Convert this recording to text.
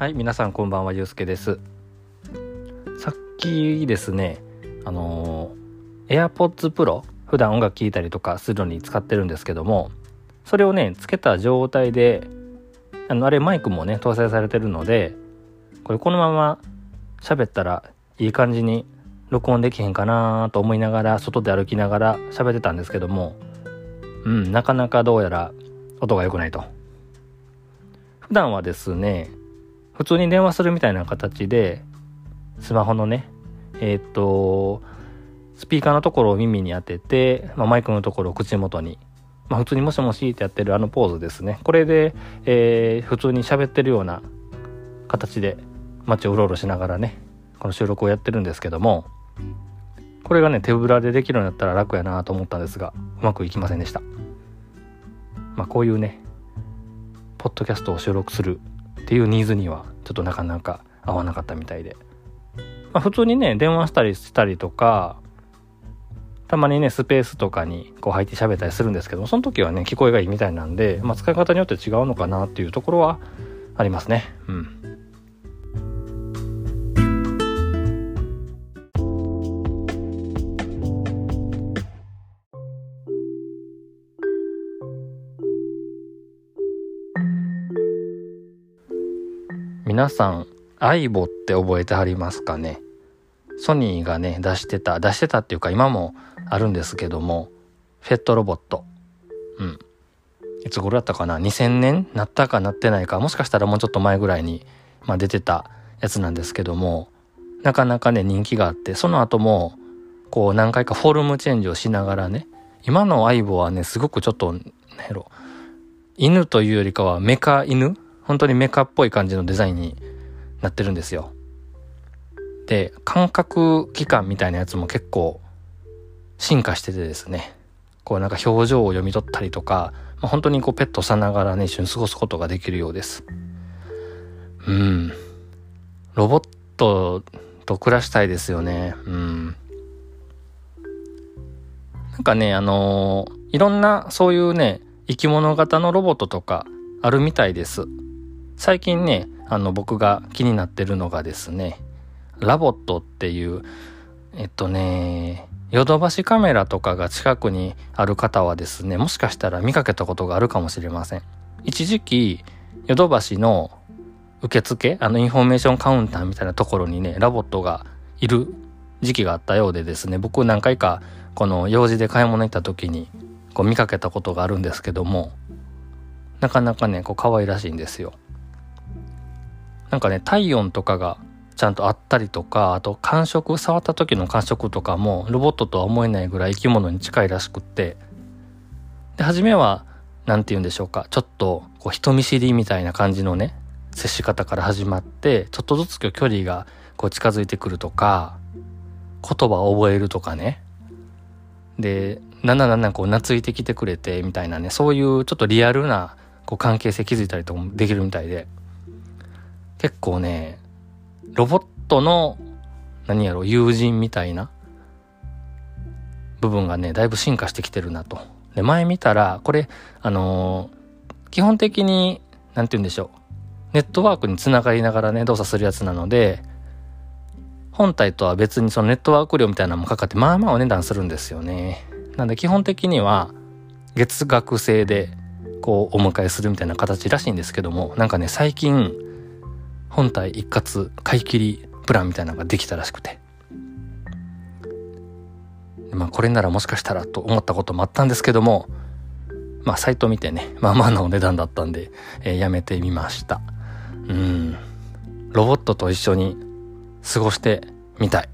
はい、皆さんこんばんは、ゆうすけです。さっきですね、あのー、AirPods Pro、普段音楽聴いたりとかするのに使ってるんですけども、それをね、つけた状態で、あの、あれマイクもね、搭載されてるので、これこのまま喋ったらいい感じに録音できへんかなと思いながら、外で歩きながら喋ってたんですけども、うん、なかなかどうやら音が良くないと。普段はですね、普通に電話するみたいな形で、スマホのね、えー、っと、スピーカーのところを耳に当てて、まあ、マイクのところを口元に、まあ、普通にもしもしってやってるあのポーズですね。これで、えー、普通に喋ってるような形で街をうろうろしながらね、この収録をやってるんですけども、これがね、手ぶらでできるようになったら楽やなと思ったんですが、うまくいきませんでした。まあ、こういうね、ポッドキャストを収録するっていうニーズにはちょっとなかなか合わなかったみたいで、まあ、普通にね電話したりしたりとかたまにねスペースとかにこう入って喋ったりするんですけどその時はね聞こえがいいみたいなんで、まあ、使い方によって違うのかなっていうところはありますね。うん。皆さん、アイボって覚えてはりますかね？ソニーがね、出してた、出してたっていうか今もあるんですけども、フェットロボット。うん。いつ頃やったかな ?2000 年なったかなってないか、もしかしたらもうちょっと前ぐらいに、まあ、出てたやつなんですけども、なかなかね、人気があって、その後も、こう何回かフォルムチェンジをしながらね、今の相棒はね、すごくちょっと、なんやろ、犬というよりかはメカ犬本当にメカっぽい感じのデザインになってるんですよ。で、感覚器官みたいなやつも結構進化しててですね、こうなんか表情を読み取ったりとか、まあ、本当にこうペットさながらね、一緒に過ごすことができるようです。うん。ロボットと暮らしたいですよね。うん。なんかね、あのー、いろんなそういうね、生き物型のロボットとかあるみたいです。最近ね、あの僕が気になってるのがですね、 LOVOTっていう、えっとね、ヨドバシカメラとかが近くにある方はですね、もしかしたら見かけたことがあるかもしれません。一時期、ヨドバシの受付、あのインフォメーションカウンターみたいなところにね、 LOVOTがいる時期があったようでですね、僕何回かこの用事で買い物行った時にこう見かけたことがあるんですけども、なかなかね、こう可愛らしいんですよ。なんかね、体温とかがちゃんとあったりとか、あと感触、触った時の感触とかもロボットとは思えないぐらい生き物に近いらしくって、で、初めは、なんて言うんでしょうか、ちょっとこう人見知りみたいな感じのね、接し方から始まって、ちょっとずつ距離がこう近づいてくるとか、言葉を覚えるとかね。で、だんだんだんこう懐いてきてくれてみたいなね、そういうちょっとリアルなこう関係性築いたりとかもできるみたいで。結構ね、ロボットの、何やろ、友人みたいな部分がね、だいぶ進化してきてるなと。で、前見たら、これ、あのー、基本的に、なんて言うんでしょう。ネットワークにつながりながらね、動作するやつなので、本体とは別にそのネットワーク料みたいなのもかかって、まあまあお値段するんですよね。なんで基本的には、月額制で、こう、お迎えするみたいな形らしいんですけども、なんかね、最近、本体一括買い切りプランみたいなのができたらしくて。まあこれならもしかしたらと思ったこともあったんですけども、まあサイト見てね、まあまあなお値段だったんで、えー、やめてみました。うん。ロボットと一緒に過ごしてみたい。